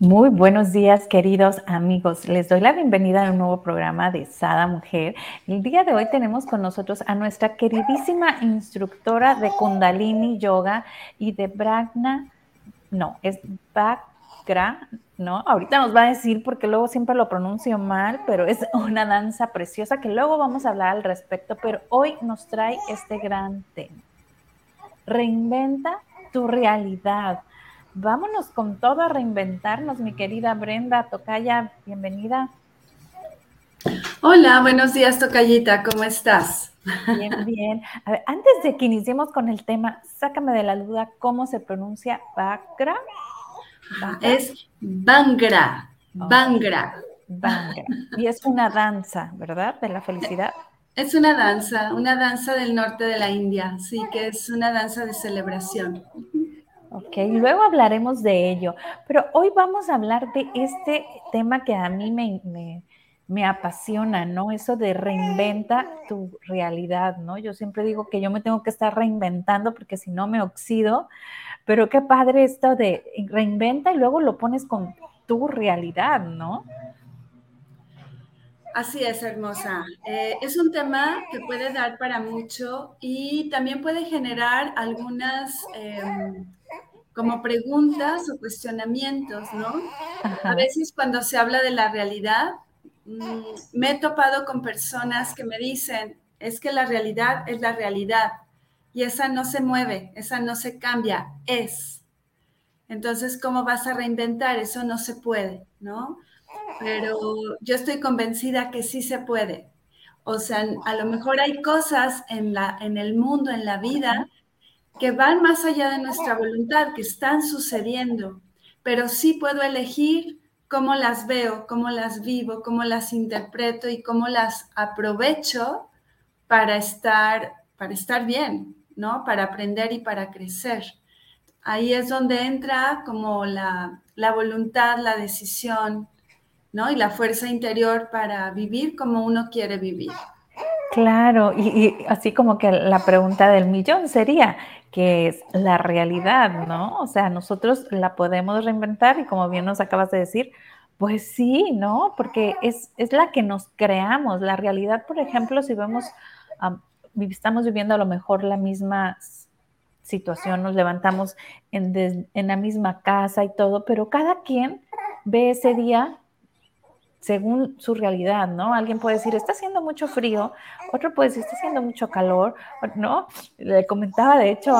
muy buenos días, queridos amigos. Les doy la bienvenida a un nuevo programa de Sada Mujer. El día de hoy tenemos con nosotros a nuestra queridísima instructora de Kundalini Yoga y de Bragna, no, es Bhakra, ¿no? Ahorita nos va a decir porque luego siempre lo pronuncio mal, pero es una danza preciosa que luego vamos a hablar al respecto, pero hoy nos trae este gran tema. Reinventa tu realidad Vámonos con todo a reinventarnos, mi querida Brenda Tocaya, bienvenida. Hola, buenos días, Tocayita, ¿cómo estás? Bien, bien. A ver, antes de que iniciemos con el tema, sácame de la duda cómo se pronuncia Bagra. Es Bangra, Bangra. Bangra. Y es una danza, ¿verdad? De la felicidad. Es una danza, una danza del norte de la India, sí, que es una danza de celebración. Ok, luego hablaremos de ello, pero hoy vamos a hablar de este tema que a mí me, me, apasiona, ¿no? Eso de reinventa tu realidad, ¿no? Yo siempre digo que yo me tengo que estar reinventando porque si no me oxido, pero qué padre esto de reinventa y luego lo pones con tu realidad, ¿no? Así es, hermosa. Eh, es un tema que puede dar para mucho y también puede generar algunas... Em, como preguntas o cuestionamientos, ¿no? A veces cuando se habla de la realidad, mm, me he topado con personas que me dicen, es que la realidad es la realidad y esa no se mueve, esa no se cambia, es. Entonces, ¿cómo vas a reinventar? Eso no se puede, ¿no? Pero yo estoy convencida que sí se puede. O sea, a lo mejor hay cosas en, la, en el mundo, en la vida, que van más allá de nuestra voluntad, que están sucediendo, pero sí puedo elegir cómo las veo, cómo las vivo, cómo las interpreto y cómo las aprovecho para estar, para estar bien, ¿no? Para aprender y para crecer. Ahí es donde entra como la, la voluntad, la decisión, ¿no? Y la fuerza interior para vivir como uno quiere vivir. Claro, y, así como que la pregunta del millón sería, ¿qué es la realidad, no? O sea, nosotros la podemos reinventar y como bien nos acabas de decir, pues sí, ¿no? Porque es, es la que nos creamos. La realidad, por ejemplo, si vemos, estamos viviendo a lo mejor la misma situación, nos levantamos en, en la misma casa y todo, pero cada quien ve ese día según su realidad, ¿no? Alguien puede decir, está haciendo mucho frío, otro puede decir, está haciendo mucho calor, ¿no? Le comentaba, de hecho,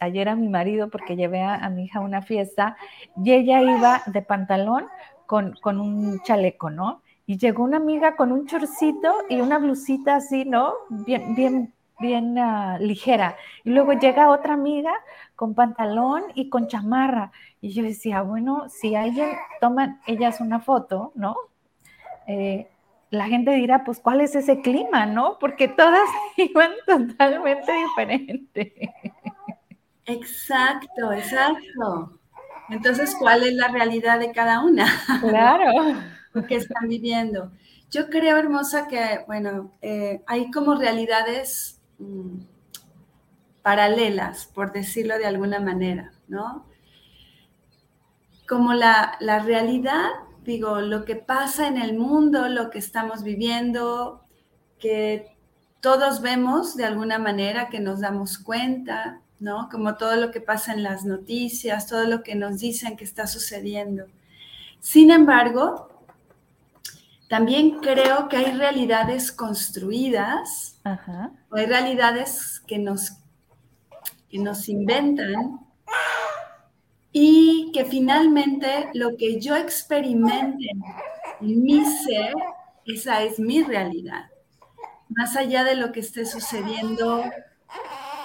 ayer a mi marido, porque llevé a, mi hija a una fiesta, y ella iba de pantalón con, con un chaleco, ¿no? Y llegó una amiga con un chorcito y una blusita así, ¿no? Bien, bien, bien ah, ligera. Y luego llega otra amiga con pantalón y con chamarra. Y yo decía, bueno, si alguien toma ellas una foto, ¿no? Eh, la gente dirá, pues, ¿cuál es ese clima, no? Porque todas iban totalmente diferentes. Exacto, exacto. Entonces, ¿cuál es la realidad de cada una? Claro. que están viviendo. Yo creo, hermosa, que, bueno, eh, hay como realidades mm, paralelas, por decirlo de alguna manera, ¿no? Como la, la realidad digo, lo que pasa en el mundo, lo que estamos viviendo, que todos vemos de alguna manera, que nos damos cuenta, ¿no? Como todo lo que pasa en las noticias, todo lo que nos dicen que está sucediendo. Sin embargo, también creo que hay realidades construidas, o hay realidades que nos, que nos inventan y que finalmente lo que yo experimente en mi ser, esa es mi realidad, más allá de lo que esté sucediendo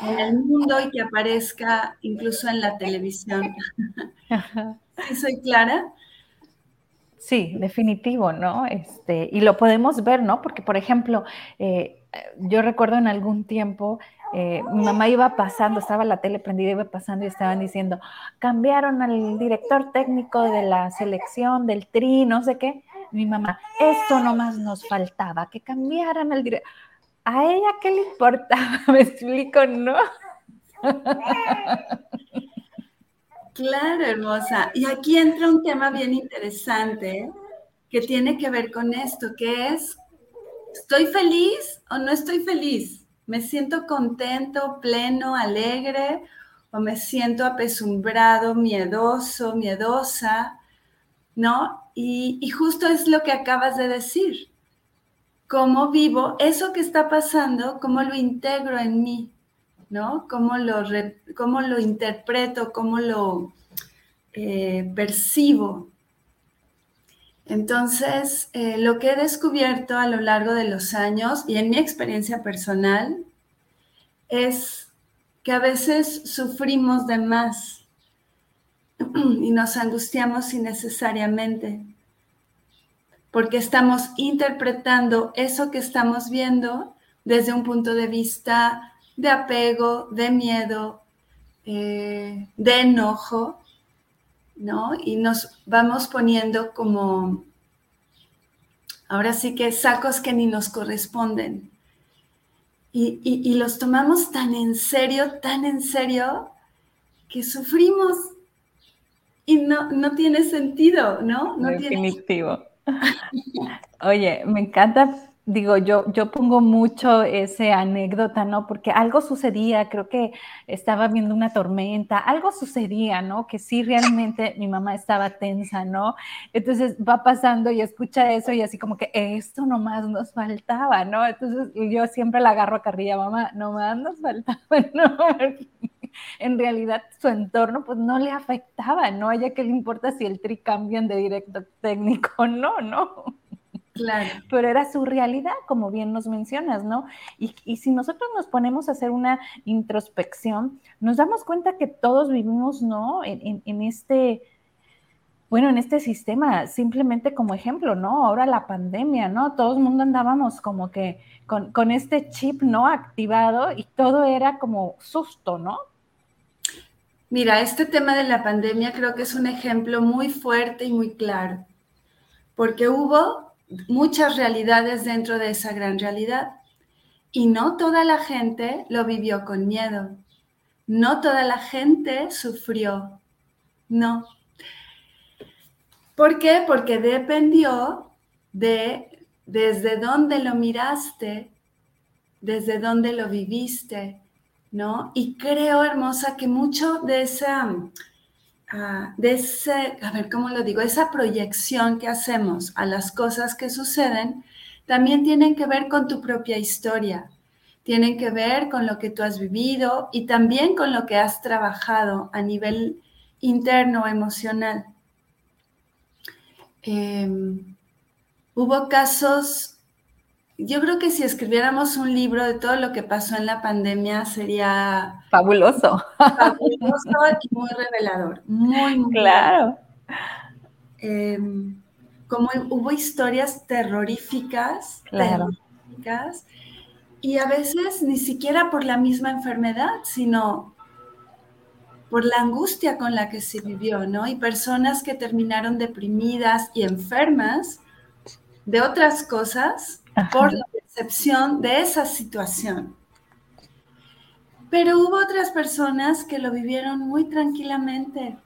en el mundo y que aparezca incluso en la televisión. ¿Sí soy clara? Sí, definitivo, ¿no? Este, y lo podemos ver, ¿no? Porque, por ejemplo, eh, yo recuerdo en algún tiempo, eh, mi mamá iba pasando, estaba la tele prendida, iba pasando y estaban diciendo, cambiaron al director técnico de la selección, del tri, no sé qué. Mi mamá, esto nomás nos faltaba, que cambiaran al director. ¿A ella qué le importaba? Me explico, ¿no? Claro, hermosa. Y aquí entra un tema bien interesante que tiene que ver con esto, que es, ¿estoy feliz o no estoy feliz? ¿Me siento contento, pleno, alegre o me siento apesumbrado, miedoso, miedosa? ¿No? Y, justo es lo que acabas de decir. ¿Cómo vivo eso que está pasando? ¿Cómo lo integro en mí? ¿no? Cómo lo, cómo lo interpreto, cómo lo eh, percibo. Entonces, eh, lo que he descubierto a lo largo de los años y en mi experiencia personal es que a veces sufrimos de más y nos angustiamos innecesariamente porque estamos interpretando eso que estamos viendo desde un punto de vista de apego, de miedo, eh, de enojo, ¿no? Y nos vamos poniendo como, ahora sí que sacos que ni nos corresponden. Y, los tomamos tan en serio, tan en serio, que sufrimos y no, no tiene sentido, ¿no? no Definitivo. Oye, me encanta digo, yo, yo pongo mucho ese anécdota, ¿no? Porque algo sucedía, creo que estaba viendo una tormenta, algo sucedía, ¿no? Que sí realmente mi mamá estaba tensa, ¿no? Entonces va pasando y escucha eso y así como que esto nomás nos faltaba, ¿no? Entonces yo siempre la agarro a carrilla, mamá, nomás nos faltaba, ¿no? en realidad su entorno pues no le afectaba, ¿no? A ella que le importa si el tri cambian de directo técnico o no, ¿no? Claro. Pero era su realidad, como bien nos mencionas, ¿no? Y, si nosotros nos ponemos a hacer una introspección, nos damos cuenta que todos vivimos, ¿no? En, este, bueno, en este sistema, simplemente como ejemplo, ¿no? Ahora la pandemia, ¿no? Todo el mundo andábamos como que con, con este chip, ¿no? Activado y todo era como susto, ¿no? Mira, este tema de la pandemia creo que es un ejemplo muy fuerte y muy claro, porque hubo muchas realidades dentro de esa gran realidad. Y no toda la gente lo vivió con miedo. No toda la gente sufrió. No. ¿Por qué? Porque dependió de desde dónde lo miraste, desde dónde lo viviste, ¿no? Y creo, hermosa, que mucho de esa Ese, a ver cómo lo digo, esa proyección que hacemos a las cosas que suceden, también tienen que ver con tu propia historia, tienen que ver con lo que tú has vivido y también con lo que has trabajado a nivel interno, emocional. Em, hubo casos yo creo que si escribiéramos un libro de todo lo que pasó en la pandemia sería fabuloso. Fabuloso y muy revelador. Muy, muy claro. Em, como hubo historias terroríficas, terroríficas, y a veces ni siquiera por la misma enfermedad, sino por la angustia con la que se vivió, ¿no? Y personas que terminaron deprimidas y enfermas de otras cosas por la percepción de esa situación. Pero hubo otras personas que lo vivieron muy tranquilamente,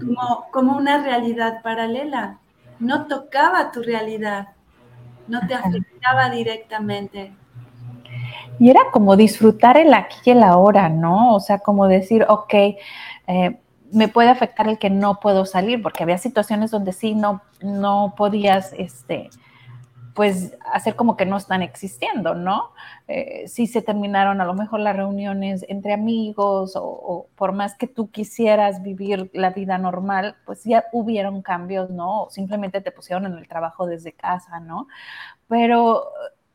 como, como una realidad paralela. No tocaba tu realidad, no te afectaba directamente. Y era como disfrutar el aquí y el ahora, ¿no? O sea, como decir, ok, eh, me puede afectar el que no puedo salir, porque había situaciones donde sí no, no podías, este, pues hacer como que no están existiendo, ¿no? Eh, si se terminaron a lo mejor las reuniones entre amigos o, por más que tú quisieras vivir la vida normal, pues ya hubieron cambios, ¿no? simplemente te pusieron en el trabajo desde casa, ¿no? Pero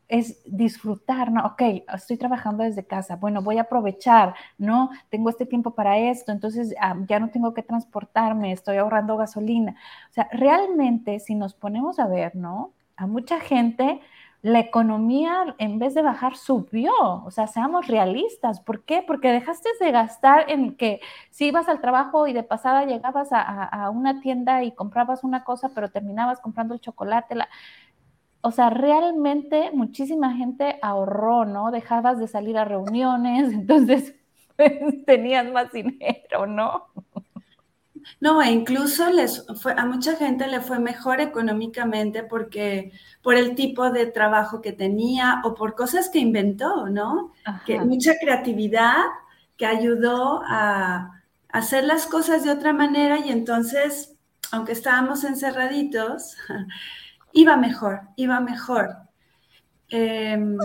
es disfrutar, ¿no? Ok, estoy trabajando desde casa, bueno, voy a aprovechar, ¿no? Tengo este tiempo para esto, entonces ah, ya no tengo que transportarme, estoy ahorrando gasolina. O sea, realmente si nos ponemos a ver, ¿no? A mucha gente la economía en vez de bajar subió. O sea, seamos realistas. ¿Por qué? Porque dejaste de gastar en que si ibas al trabajo y de pasada llegabas a, una tienda y comprabas una cosa, pero terminabas comprando el chocolate. O sea, realmente muchísima gente ahorró, ¿no? Dejabas de salir a reuniones, entonces pues, tenías más dinero, ¿no? No, e incluso les fue, a mucha gente le fue mejor económicamente porque por el tipo de trabajo que tenía o por cosas que inventó, ¿no? Que mucha creatividad que ayudó a, hacer las cosas de otra manera y entonces, aunque estábamos encerraditos, iba mejor, iba mejor. Em,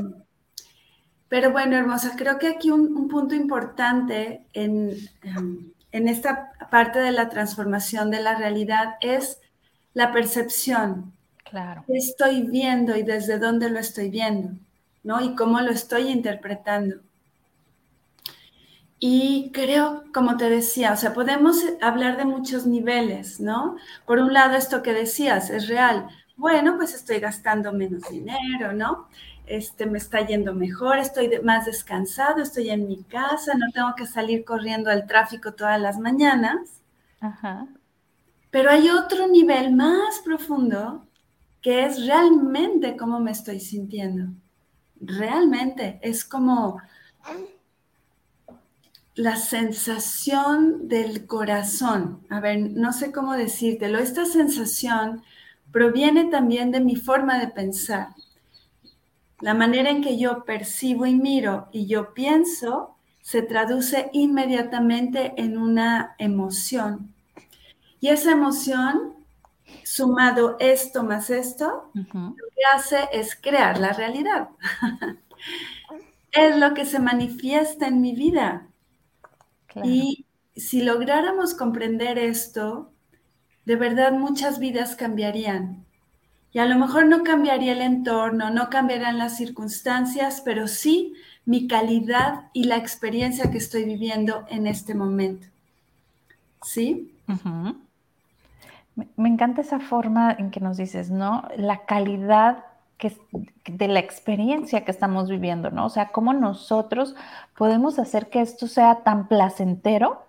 pero bueno, hermosa, creo que aquí un, punto importante en... En esta parte de la transformación de la realidad es la percepción. Claro. ¿Qué estoy viendo y desde dónde lo estoy viendo? ¿No? Y cómo lo estoy interpretando. Y creo, como te decía, o sea, podemos hablar de muchos niveles, ¿no? Por un lado, esto que decías es real. Bueno, pues estoy gastando menos dinero, ¿no? Este, me está yendo mejor, estoy más descansado, estoy en mi casa, no tengo que salir corriendo al tráfico todas las mañanas. Pero hay otro nivel más profundo que es realmente cómo me estoy sintiendo. Realmente es como la sensación del corazón. A ver, no sé cómo decírtelo. Esta sensación proviene también de mi forma de pensar. La manera en que yo percibo y miro y yo pienso se traduce inmediatamente en una emoción. Y esa emoción, sumado esto más esto, lo que hace es crear la realidad. es lo que se manifiesta en mi vida. Y si lográramos comprender esto, de verdad muchas vidas cambiarían. Y a lo mejor no cambiaría el entorno, no cambiarán las circunstancias, pero sí mi calidad y la experiencia que estoy viviendo en este momento. ¿Sí? me, encanta esa forma en que nos dices, ¿no? La calidad que, de la experiencia que estamos viviendo, ¿no? O sea, cómo nosotros podemos hacer que esto sea tan placentero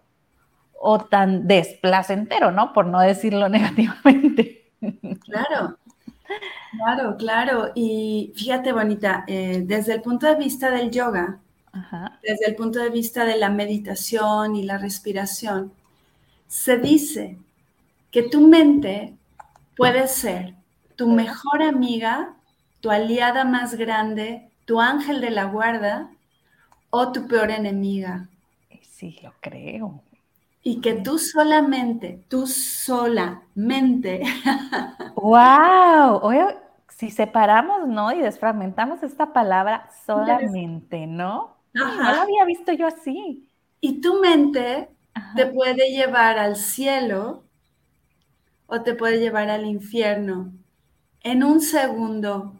o tan desplacentero, ¿no? Por no decirlo negativamente. Claro, Claro, claro. Y fíjate, bonita, eh, desde el punto de vista del yoga, desde el punto de vista de la meditación y la respiración, se dice que tu mente puede ser tu mejor amiga, tu aliada más grande, tu ángel de la guarda o tu peor enemiga. Sí, lo creo y que tú solamente, tú solamente. ¡Wow! Oye, si separamos, ¿no? Y desfragmentamos esta palabra solamente, ¿no? No había visto yo así. Y tu mente te puede llevar al cielo o te puede llevar al infierno en un segundo,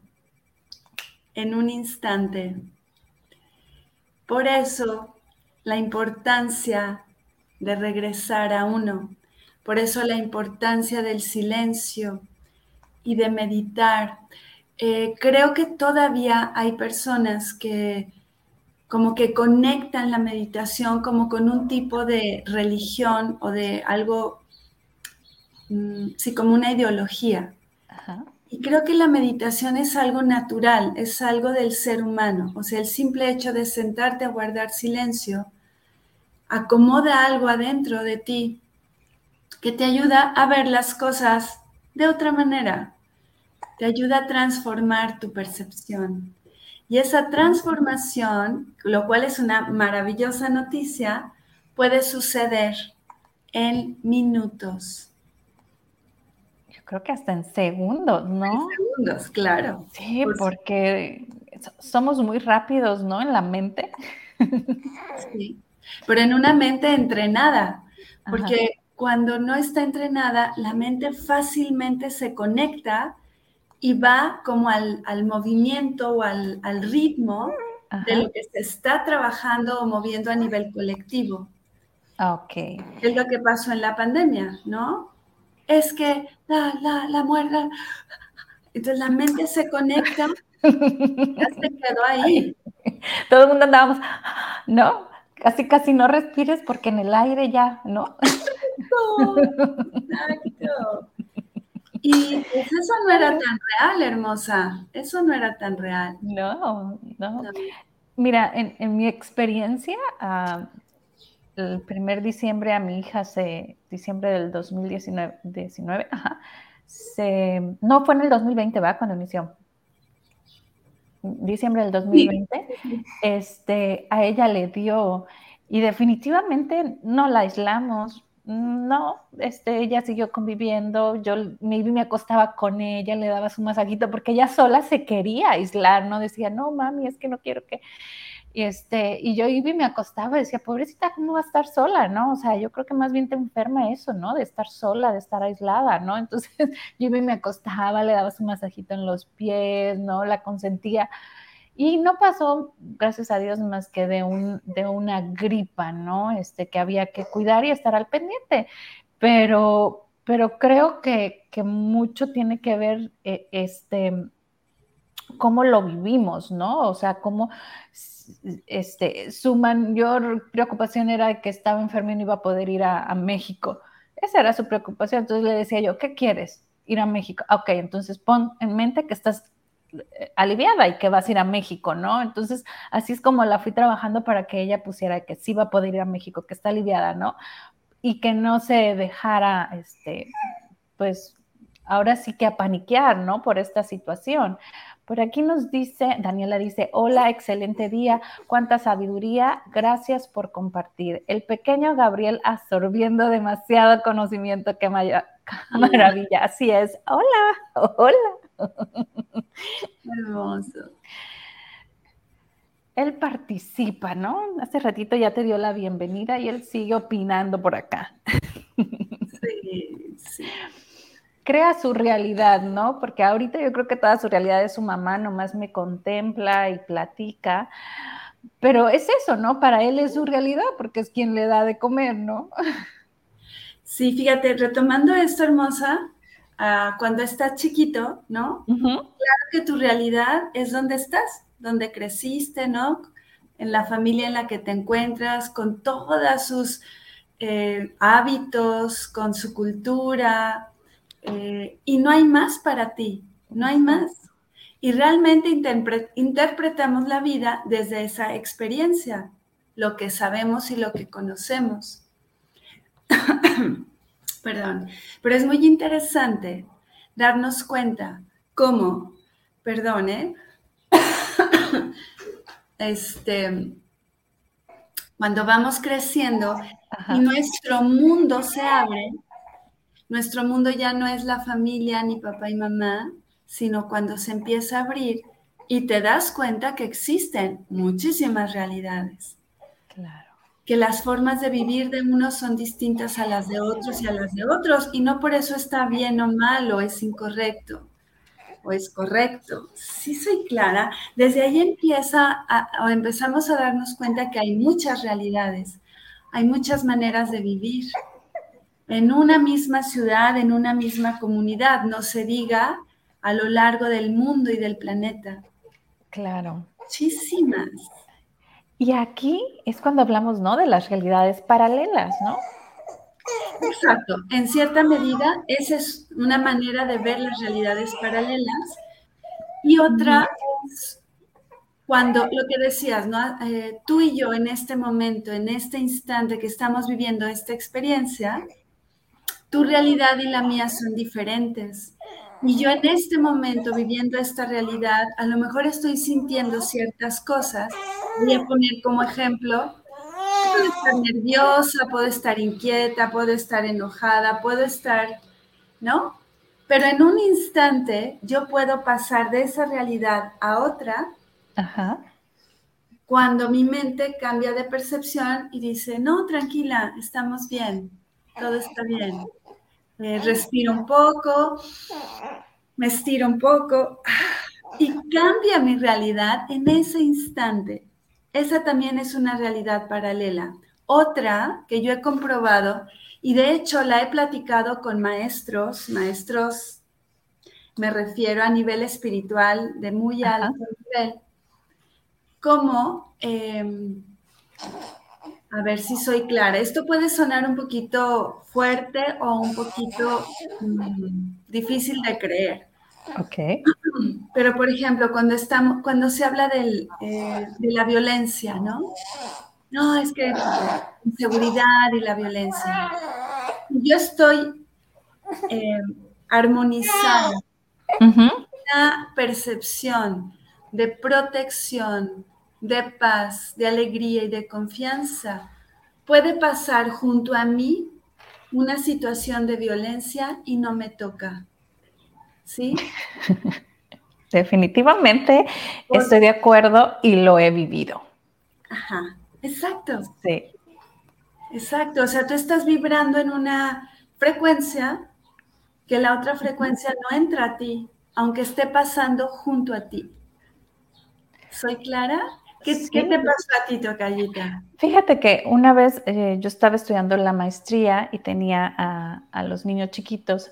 en un instante. Por eso, la importancia de regresar a uno. Por eso la importancia del silencio y de meditar. Eh, creo que todavía hay personas que como que conectan la meditación como con un tipo de religión o de algo, mm, sí, como una ideología. Y creo que la meditación es algo natural, es algo del ser humano. O sea, el simple hecho de sentarte a guardar silencio acomoda algo adentro de ti que te ayuda a ver las cosas de otra manera, te ayuda a transformar tu percepción. Y esa transformación, lo cual es una maravillosa noticia, puede suceder en minutos. Yo creo que hasta en segundos, ¿no? En segundos, claro. Sí, porque somos muy rápidos, ¿no? En la mente. Sí pero en una mente entrenada, porque cuando no está entrenada, la mente fácilmente se conecta y va como al, movimiento o al, ritmo de lo que se está trabajando o moviendo a nivel colectivo. Ok. Es lo que pasó en la pandemia, ¿no? Es que la, la, la muerte, entonces la mente se conecta, ya se quedó ahí. Todo el mundo andábamos, ¿no? Casi, casi no respires porque en el aire ya, ¿no? Exacto. Y pues, eso no era tan real, hermosa. Eso no era tan real. No, no. Mira, en, mi experiencia, el primer diciembre a mi hija, se, diciembre del 2019, 19, se, no fue en el 2020, ¿va? Cuando inició. Diciembre del 2020, este, a ella le dio, y definitivamente no la aislamos, no, este, ella siguió conviviendo, yo me, me acostaba con ella, le daba su masajito, porque ella sola se quería aislar, no decía, no, mami, es que no quiero que... Y, este, y yo iba y me acostaba decía, pobrecita, ¿cómo va a estar sola? ¿No? O sea, yo creo que más bien te enferma eso, ¿no? De estar sola, de estar aislada, ¿no? Entonces yo iba y me acostaba, le daba su masajito en los pies, ¿no? La consentía. Y no pasó, gracias a Dios, más que de, un, de una gripa, ¿no? Este, que había que cuidar y estar al pendiente. Pero, pero creo que, que mucho tiene que ver eh, este, cómo lo vivimos, ¿no? O sea, cómo este, su mayor preocupación era que estaba enfermo y no iba a poder ir a, México. Esa era su preocupación. Entonces le decía yo, ¿qué quieres? Ir a México. Ok, entonces pon en mente que estás aliviada y que vas a ir a México, ¿no? Entonces, así es como la fui trabajando para que ella pusiera que sí va a poder ir a México, que está aliviada, ¿no? Y que no se dejara, este, pues, ahora sí que a paniquear, ¿no? Por esta situación. Por aquí nos dice, Daniela dice, hola, excelente día, cuánta sabiduría, gracias por compartir. El pequeño Gabriel absorbiendo demasiado conocimiento, qué maravilla. Así es, hola, hola. Hermoso. Él participa, ¿no? Hace ratito ya te dio la bienvenida y él sigue opinando por acá. Sí, sí crea su realidad, ¿no? Porque ahorita yo creo que toda su realidad es su mamá, nomás me contempla y platica. Pero es eso, ¿no? Para él es su realidad porque es quien le da de comer, ¿no? Sí, fíjate, retomando esto, hermosa, ah, cuando estás chiquito, ¿no? Claro que tu realidad es donde estás, donde creciste, ¿no? En la familia en la que te encuentras, con todos sus eh, hábitos, con su cultura, eh, y no hay más para ti, no hay más. Y realmente interpretamos la vida desde esa experiencia, lo que sabemos y lo que conocemos. Perdón, pero es muy interesante darnos cuenta cómo, perdón, ¿eh? este, cuando vamos creciendo y nuestro mundo se abre, nuestro mundo ya no es la familia ni papá y mamá, sino cuando se empieza a abrir y te das cuenta que existen muchísimas realidades. Claro. Que las formas de vivir de unos son distintas a las de otros y a las de otros, y no por eso está bien o mal o es incorrecto o es correcto. Sí soy clara. Desde ahí empieza o empezamos a darnos cuenta que hay muchas realidades, hay muchas maneras de vivir en una misma ciudad, en una misma comunidad, no se diga a lo largo del mundo y del planeta. Claro. Muchísimas. Y aquí es cuando hablamos, ¿no? De las realidades paralelas, ¿no? Exacto. En cierta medida, esa es una manera de ver las realidades paralelas. Y otra es cuando lo que decías, ¿no? Eh, tú y yo en este momento, en este instante que estamos viviendo esta experiencia, tu realidad y la mía son diferentes. Y yo en este momento, viviendo esta realidad, a lo mejor estoy sintiendo ciertas cosas. Voy a poner como ejemplo, puedo estar nerviosa, puedo estar inquieta, puedo estar enojada, puedo estar, ¿no? Pero en un instante yo puedo pasar de esa realidad a otra. Ajá. Cuando mi mente cambia de percepción y dice, no, tranquila, estamos bien, todo está bien. Eh, respiro un poco me estiro un poco y cambia mi realidad en ese instante. Esa también es una realidad paralela. Otra que yo he comprobado y de hecho la he platicado con maestros, maestros, me refiero a nivel espiritual de muy alto nivel, como, em, a ver si soy clara, esto puede sonar un poquito fuerte o un poquito mm, difícil de creer. Ok. Pero, por ejemplo, cuando, estamos, cuando se habla del, eh, de la violencia, ¿no? No, es que inseguridad y la violencia. Yo estoy eh, armonizada. Una percepción de protección, de paz, de alegría y de confianza. Puede pasar junto a mí una situación de violencia y no me toca. ¿Sí? Definitivamente estoy de acuerdo y lo he vivido. Ajá. Exacto. Sí. Exacto. O sea, tú estás vibrando en una frecuencia que la otra frecuencia no entra a ti, aunque esté pasando junto a ti. ¿Soy clara? ¿Qué, te pasó a ti? Fíjate que una vez eh, yo estaba estudiando la maestría y tenía a, los niños chiquitos.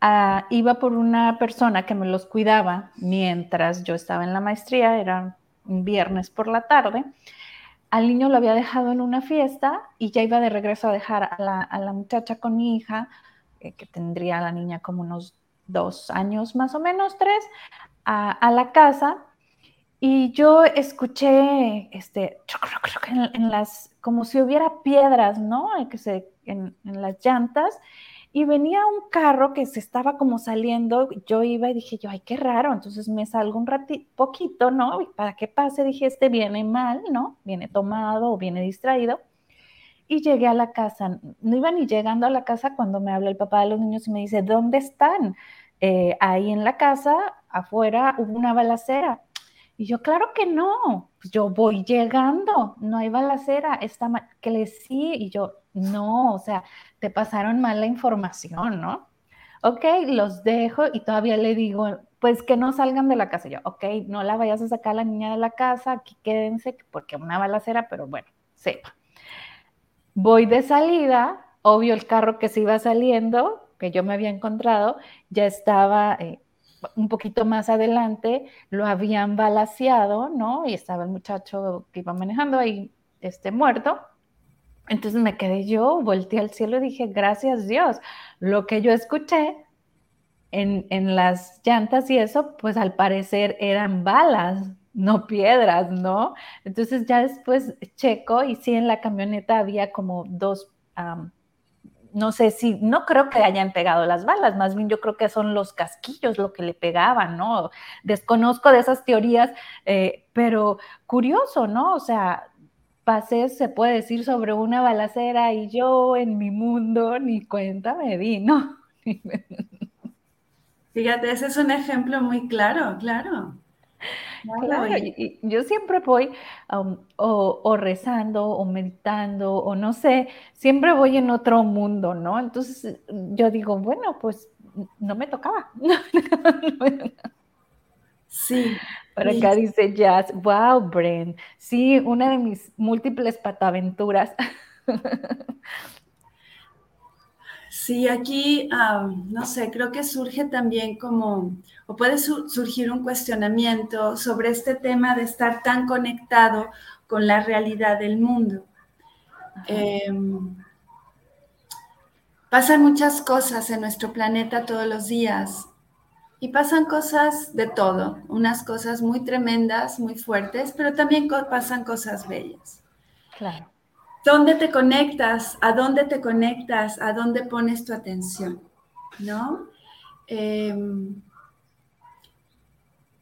Ah, iba por una persona que me los cuidaba mientras yo estaba en la maestría, era un viernes por la tarde al niño lo había dejado en una fiesta y ya iba de regreso a dejar a la, muchacha con mi hija, eh, que tendría la niña como unos dos años más o menos, tres, a, la casa. Y yo escuché, este, en, en, las, como si hubiera piedras, ¿no? Que se, en, las llantas y venía un carro que se estaba como saliendo, yo iba y dije yo, ay, qué raro, entonces me salgo un ratito, poquito, ¿no? Y para que pase, dije, este viene mal, ¿no? Viene tomado o viene distraído. Y llegué a la casa, no iba ni llegando a la casa cuando me habla el papá de los niños y me dice, ¿dónde están? Eh, ahí en la casa, afuera, hubo una balacera. Y yo, claro que no, pues yo voy llegando, no hay balacera, está mal, que le sí, y yo, no, o sea, te pasaron mal la información, ¿no? Ok, los dejo y todavía le digo, pues que no salgan de la casa. Yo, ok, no la vayas a sacar a la niña de la casa, aquí quédense, porque una balacera, pero bueno, sepa. Voy de salida, obvio el carro que se iba saliendo, que yo me había encontrado, ya estaba eh, un poquito más adelante, lo habían balaseado, ¿no? Y estaba el muchacho que iba manejando ahí, este, muerto. Entonces me quedé yo, volteé al cielo y dije, gracias Dios. Lo que yo escuché en, en, las llantas y eso, pues al parecer eran balas, no piedras, ¿no? Entonces ya después checo y sí en la camioneta había como dos, no sé si, no creo que hayan pegado las balas, más bien yo creo que son los casquillos lo que le pegaban, ¿no? Desconozco de esas teorías, eh, pero curioso, ¿no? O sea, pasé, se puede decir, sobre una balacera y yo en mi mundo ni cuenta me di, ¿no? Fíjate, ese es un ejemplo muy claro, claro. Claro, yo siempre voy um, o, rezando o meditando o no sé, siempre voy en otro mundo, ¿no? Entonces yo digo, bueno, pues no me tocaba. Sí. Por acá dice Jazz, wow, Bren. Sí, una de mis múltiples pataventuras. Sí, aquí, no sé, creo que surge también como, o puede surgir un cuestionamiento sobre este tema de estar tan conectado con la realidad del mundo. Em, pasan muchas cosas en nuestro planeta todos los días y pasan cosas de todo, unas cosas muy tremendas, muy fuertes, pero también pasan cosas bellas. Claro. ¿Dónde te conectas? ¿A dónde te conectas? ¿A dónde pones tu atención? ¿No? Em,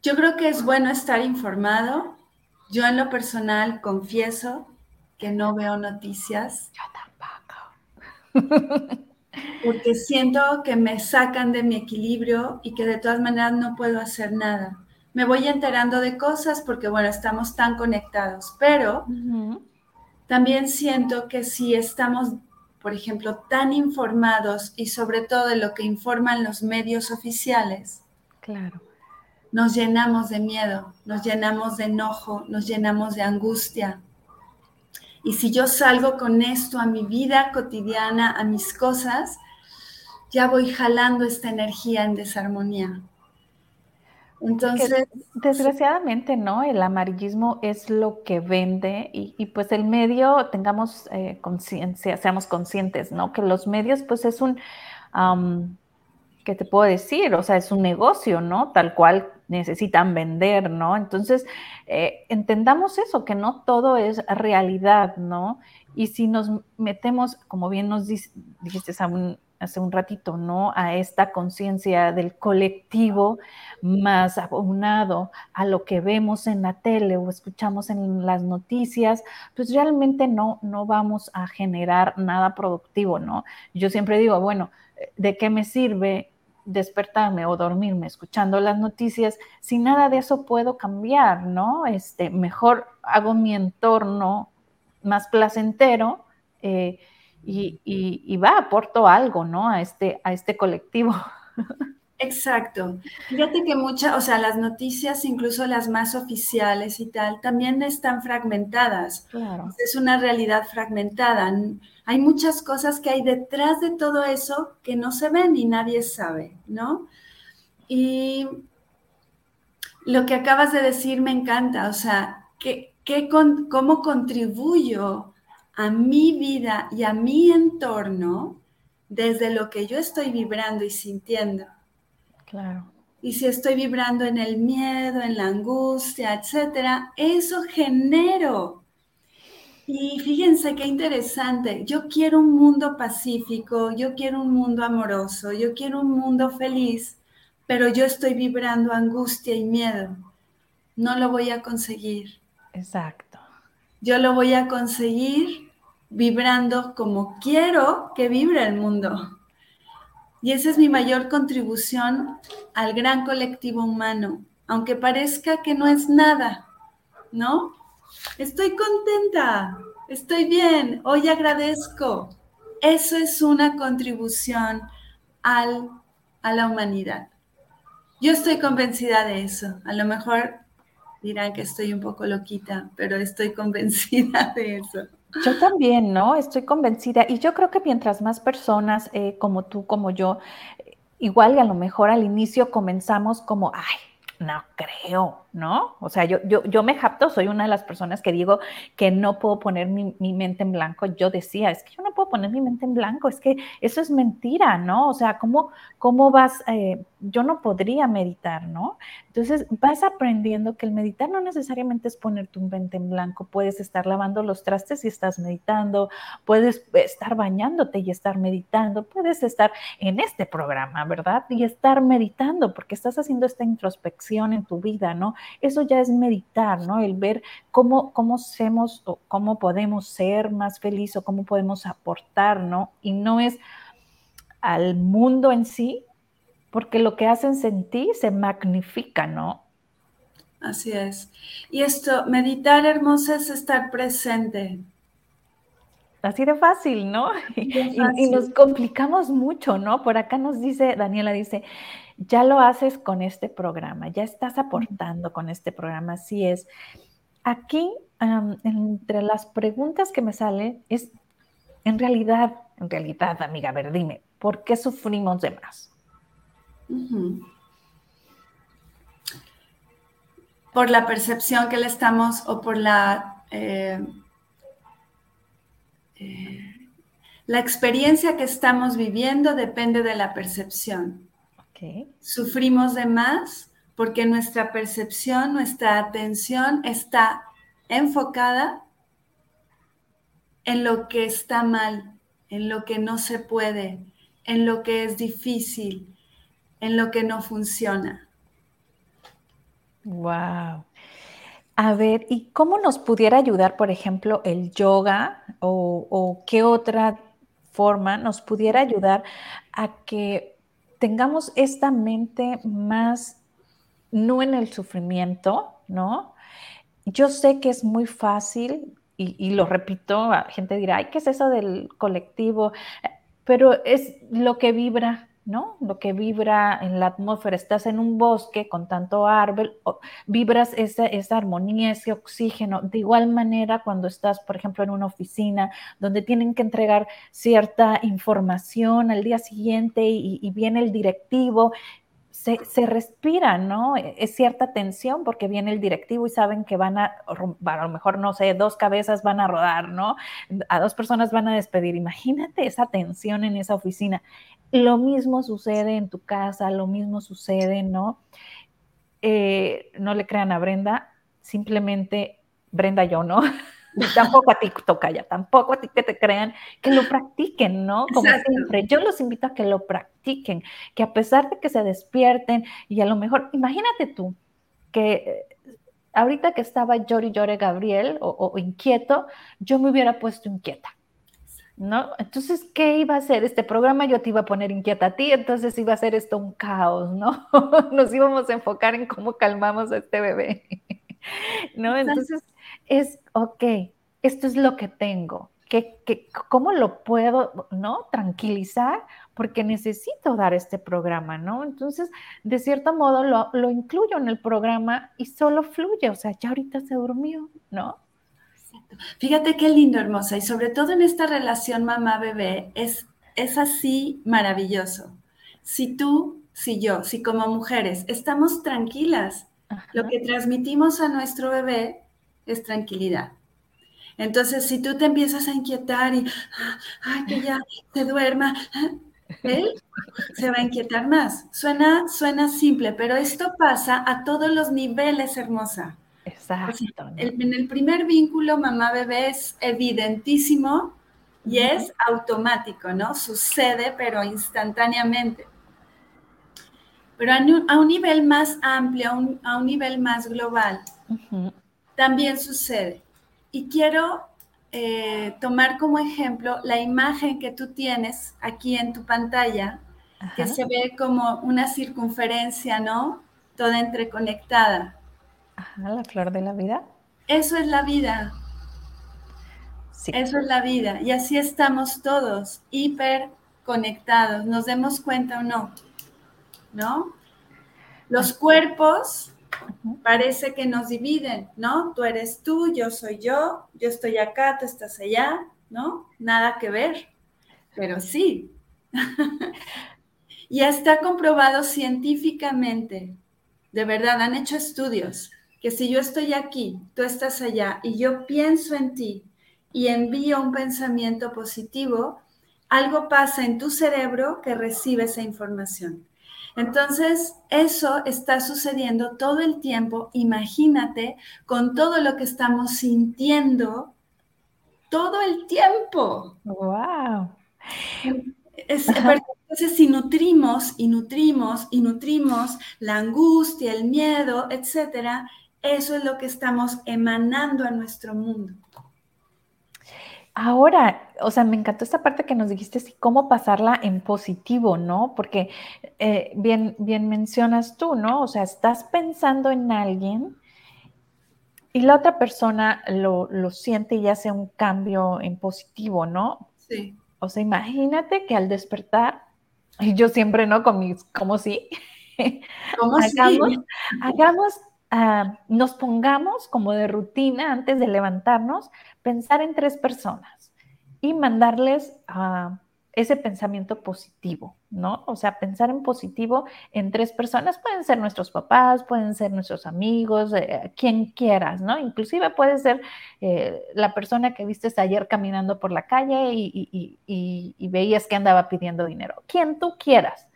yo creo que es bueno estar informado. Yo en lo personal confieso que no veo noticias. Yo tampoco. porque siento que me sacan de mi equilibrio y que de todas maneras no puedo hacer nada. Me voy enterando de cosas porque, bueno, estamos tan conectados, pero también siento que si estamos, por ejemplo, tan informados y sobre todo de lo que informan los medios oficiales, Claro. Nos llenamos de miedo, nos llenamos de enojo, nos llenamos de angustia. Y si yo salgo con esto a mi vida cotidiana, a mis cosas, ya voy jalando esta energía en desarmonía. Entonces, desgraciadamente, ¿no? El amarillismo es lo que vende y, pues el medio, tengamos eh, conciencia, seamos conscientes, ¿no? Que los medios, pues es un, ¿qué te puedo decir? O sea, es un negocio, ¿no? Tal cual necesitan vender, ¿no? Entonces, eh, entendamos eso, que no todo es realidad, ¿no? Y si nos metemos, como bien nos dijiste hace un ratito, ¿no? A esta conciencia del colectivo más abonado a lo que vemos en la tele o escuchamos en las noticias, pues realmente no, no vamos a generar nada productivo, ¿no? Yo siempre digo, bueno, ¿de qué me sirve despertarme o dormirme escuchando las noticias, si nada de eso puedo cambiar, ¿no? Este, mejor hago mi entorno más placentero eh, y, va, aporto algo, ¿no? A este, a este colectivo. Exacto. Fíjate que muchas, o sea, las noticias, incluso las más oficiales y tal, también están fragmentadas. Claro. Es una realidad fragmentada. Hay muchas cosas que hay detrás de todo eso que no se ven y nadie sabe, ¿no? Y lo que acabas de decir me encanta, o sea, ¿qué, ¿cómo contribuyo a mi vida y a mi entorno desde lo que yo estoy vibrando y sintiendo? Claro. Y si estoy vibrando en el miedo, en la angustia, etcétera, eso genero. Y fíjense qué interesante. Yo quiero un mundo pacífico, yo quiero un mundo amoroso, yo quiero un mundo feliz, pero yo estoy vibrando angustia y miedo. No lo voy a conseguir. Exacto. Yo lo voy a conseguir vibrando como quiero que vibre el mundo. Y esa es mi mayor contribución al gran colectivo humano, aunque parezca que no es nada, ¿no? Estoy contenta, estoy bien, hoy agradezco. Eso es una contribución al, a la humanidad. Yo estoy convencida de eso. A lo mejor dirán que estoy un poco loquita, pero estoy convencida de eso. Yo también, ¿no? Estoy convencida. Y yo creo que mientras más personas eh, como tú, como yo, igual y a lo mejor al inicio comenzamos como, ay, no creo, ¿no? O sea, yo, yo, yo me japto, soy una de las personas que digo que no puedo poner mi, mente en blanco. Yo decía, es que yo no puedo poner mi mente en blanco, es que eso es mentira, ¿no? O sea, ¿cómo, cómo vas? Eh, yo no podría meditar, ¿no? Entonces vas aprendiendo que el meditar no necesariamente es poner tu mente en blanco, puedes estar lavando los trastes y estás meditando, puedes estar bañándote y estar meditando, puedes estar en este programa, ¿verdad? Y estar meditando porque estás haciendo esta introspección en tu vida, ¿no? Eso ya es meditar, ¿no? El ver cómo, cómo somos o cómo podemos ser más felices o cómo podemos aportar, ¿no? Y no es al mundo en sí, porque lo que hacen sentir se magnifica, ¿no? Así es. Y esto, meditar hermosa es estar presente. Así de fácil, ¿no? Y, nos complicamos mucho, ¿no? Por acá nos dice, Daniela dice, ya lo haces con este programa, ya estás aportando con este programa, así es. Aquí, entre las preguntas que me salen, es, en realidad, en realidad, amiga, a ver, dime, ¿por qué sufrimos de más? Por la percepción que le estamos o por la, eh, eh, la experiencia que estamos viviendo depende de la percepción. Sufrimos de más porque nuestra percepción, nuestra atención está enfocada en lo que está mal, en lo que no se puede, en lo que es difícil, en lo que no funciona. Wow. A ver, ¿y cómo nos pudiera ayudar, por ejemplo, el yoga o, qué otra forma nos pudiera ayudar a que tengamos esta mente más, no en el sufrimiento, ¿no? Yo sé que es muy fácil, y, y, lo repito, gente dirá, ay, ¿qué es eso del colectivo? Pero es lo que vibra ¿no? Lo que vibra en la atmósfera. Estás en un bosque con tanto árbol, vibras esa, esa armonía, ese oxígeno. De igual manera, cuando estás, por ejemplo, en una oficina donde tienen que entregar cierta información al día siguiente y, y viene el directivo se, respira, ¿no? E, es cierta tensión porque viene el directivo y saben que van a, a lo mejor, no sé, dos cabezas van a rodar, ¿no? A dos personas van a despedir. Imagínate esa tensión en esa oficina. Lo mismo sucede en tu casa, lo mismo sucede, ¿no? Eh, no le crean a Brenda, simplemente Brenda yo, ¿no? tampoco a ti, ya tampoco a ti que te crean, que lo practiquen, ¿no? Como siempre, yo los invito a que lo practiquen, que a pesar de que se despierten y a lo mejor, imagínate tú, que eh, ahorita que estaba llori llore Gabriel o, inquieto, yo me hubiera puesto inquieta. ¿No? Entonces, ¿qué iba a hacer? Este programa yo te iba a poner inquieta a ti, entonces iba a ser esto un caos, ¿no? Nos íbamos a enfocar en cómo calmamos a este bebé, ¿no? Entonces, es, ok, esto es lo que tengo, que, ¿cómo lo puedo, no? Tranquilizar, porque necesito dar este programa, ¿no? Entonces, de cierto modo, lo, lo incluyo en el programa y solo fluye, o sea, ya ahorita se durmió, ¿no? Fíjate qué lindo, hermosa, y sobre todo en esta relación mamá-bebé, es, es así maravilloso. Si tú, si yo, si como mujeres estamos tranquilas, lo que transmitimos a nuestro bebé es tranquilidad. Entonces, si tú te empiezas a inquietar y, ay, que ya se duerma, él se va a inquietar más. Suena, suena simple, pero esto pasa a todos los niveles, hermosa. Exacto. en el primer vínculo mamá-bebé es evidentísimo y es automático, ¿no? Sucede, pero instantáneamente. Pero a un, nivel más amplio, a un, nivel más global, también sucede. Y quiero eh, tomar como ejemplo la imagen que tú tienes aquí en tu pantalla, que se ve como una circunferencia, ¿no? Toda entreconectada. Ajá, la flor de la vida. Eso es la vida. Sí. Eso es la vida. Y así estamos todos, hiper conectados, nos demos cuenta o no. ¿No? Los cuerpos parece que nos dividen, ¿no? Tú eres tú, yo soy yo, yo estoy acá, tú estás allá, ¿no? Nada que ver, pero sí. y está comprobado científicamente, de verdad, han hecho estudios, que si yo estoy aquí, tú estás allá y yo pienso en ti y envío un pensamiento positivo, algo pasa en tu cerebro que recibe esa información. Entonces, eso está sucediendo todo el tiempo. Imagínate con todo lo que estamos sintiendo todo el tiempo. ¡Wow! entonces, si nutrimos y nutrimos y nutrimos la angustia, el miedo, etcétera, eso es lo que estamos emanando a nuestro mundo. Ahora, o sea, me encantó esta parte que nos dijiste, sí, cómo pasarla en positivo, ¿no? Porque eh, bien, bien mencionas tú, ¿no? O sea, estás pensando en alguien y la otra persona lo, lo siente y hace un cambio en positivo, ¿no? Sí. O sea, imagínate que al despertar, y yo siempre, ¿no? Con mis, como si, ¿Cómo hagamos, hagamos Ah, nos pongamos como de rutina antes de levantarnos, pensar en tres personas y mandarles a ese pensamiento positivo, ¿no? O sea, pensar en positivo en tres personas, pueden ser nuestros papás, pueden ser nuestros amigos, eh, quien quieras, ¿no? Inclusive puede ser eh, la persona que viste ayer caminando por la calle y veías que andaba pidiendo dinero, quien tú quieras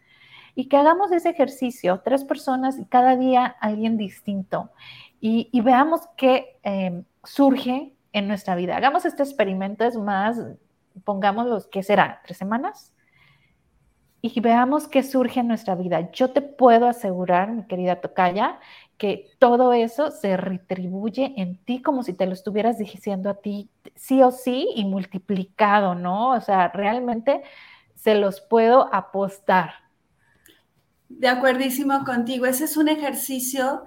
y que hagamos ese ejercicio, tres personas y cada día alguien distinto, y, veamos qué em, surge en nuestra vida. Hagamos este experimento, es más, pongámoslo, ¿qué será? ¿Tres semanas? Y veamos qué surge en nuestra vida. Yo te puedo asegurar, mi querida Tocaya, que todo eso se retribuye en ti como si te lo estuvieras diciendo a ti sí o sí y multiplicado, ¿no? O sea, realmente se los puedo apostar. De acuerdísimo contigo. Ese es un ejercicio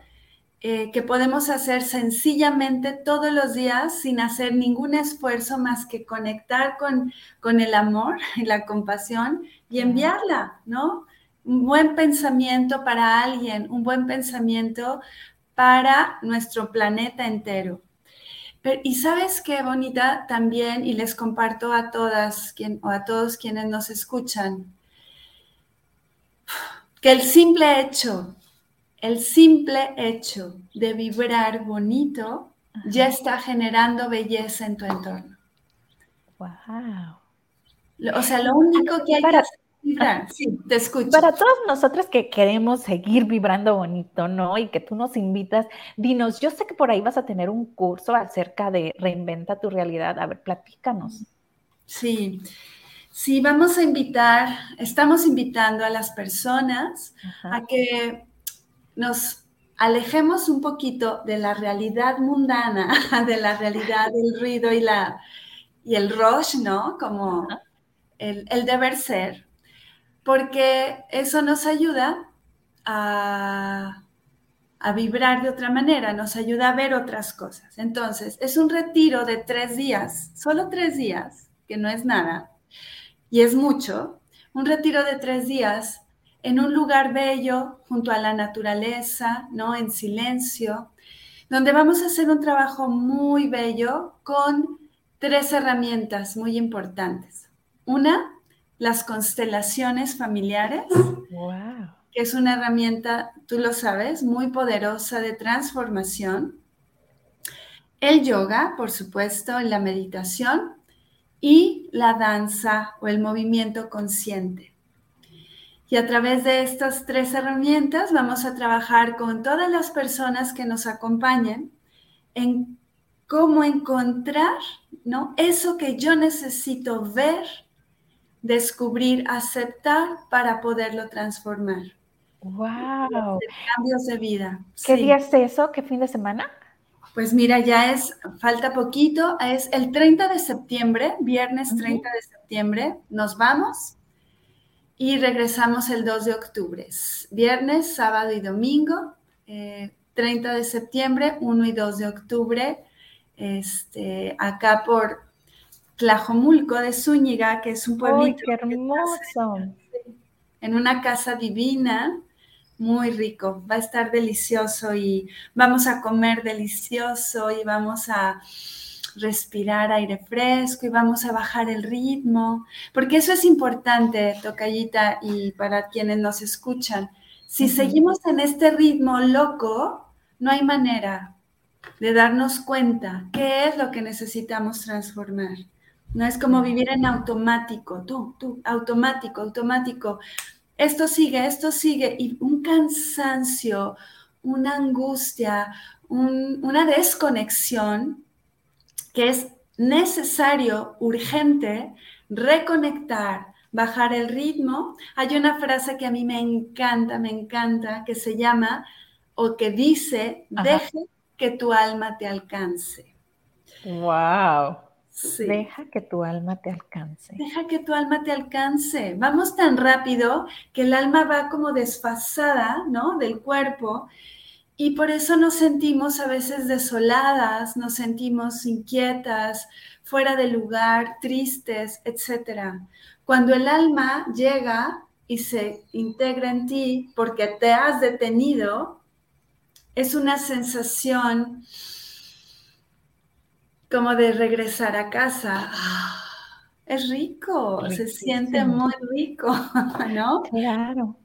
eh, que podemos hacer sencillamente todos los días sin hacer ningún esfuerzo más que conectar con, con el amor y la compasión y enviarla, ¿no? un buen pensamiento para alguien, un buen pensamiento para nuestro planeta entero. y sabes qué, Bonita, también, y les comparto a todas quien, o a todos quienes nos escuchan, que el simple hecho, el simple hecho de vibrar bonito ya está generando belleza en tu entorno. Wow. O sea, lo único que hay que hacer vibrar. Sí, te escucho. Para todos nosotros que queremos seguir vibrando bonito, ¿no? Y que tú nos invitas, dinos, yo sé que por ahí vas a tener un curso acerca de reinventa tu realidad. A ver, platícanos. Sí. Sí, vamos a invitar, estamos invitando a las personas a que nos alejemos un poquito de la realidad mundana, de la realidad del ruido y, la, y el rush, ¿no? Como el, deber ser, porque eso nos ayuda a, a vibrar de otra manera, nos ayuda a ver otras cosas. Entonces, es un retiro de tres días, solo tres días, que no es nada, y es mucho, un retiro de tres días en un lugar bello, junto a la naturaleza, ¿no? En silencio, donde vamos a hacer un trabajo muy bello con tres herramientas muy importantes. Una, las constelaciones familiares, que es una herramienta, tú lo sabes, muy poderosa de transformación. El yoga, por supuesto, en la meditación y la danza o el movimiento consciente. Y a través de estas tres herramientas vamos a trabajar con todas las personas que nos acompañen en cómo encontrar, ¿no? Eso que yo necesito ver, descubrir, aceptar para poderlo transformar. Wow. Cambios de vida. ¿Qué día es eso? ¿Qué fin de semana? Pues mira, ya es, falta poquito, es el 30 de septiembre, viernes 30 de septiembre, nos vamos y regresamos el 2 de octubre. Viernes, sábado y domingo, 30 eh, de septiembre, 1 y 2 de octubre, este, acá por Tlajomulco de Zúñiga, que es un pueblito. qué hermoso! En una casa divina, muy rico, va a estar delicioso y vamos a comer delicioso y vamos a respirar aire fresco y vamos a bajar el ritmo, porque eso es importante, Tocayita, y para quienes nos escuchan. Si seguimos en este ritmo loco, no hay manera de darnos cuenta qué es lo que necesitamos transformar. No es como vivir en automático, tú, tú, automático, automático esto sigue, esto sigue, y un cansancio, una angustia, una desconexión que es necesario, urgente, reconectar, bajar el ritmo. Hay una frase que a mí me encanta, me encanta, que se llama o que dice, deje que tu alma te alcance. Wow. Deja que tu alma te alcance. Deja que tu alma te alcance. Vamos tan rápido que el alma va como desfasada, ¿no? Del cuerpo. Y por eso nos sentimos a veces desoladas, nos sentimos inquietas, fuera de lugar, tristes, etc. Cuando el alma llega y se integra en ti porque te has detenido, es una sensación como de regresar a casa. Es rico, se siente muy rico, ¿no? Claro.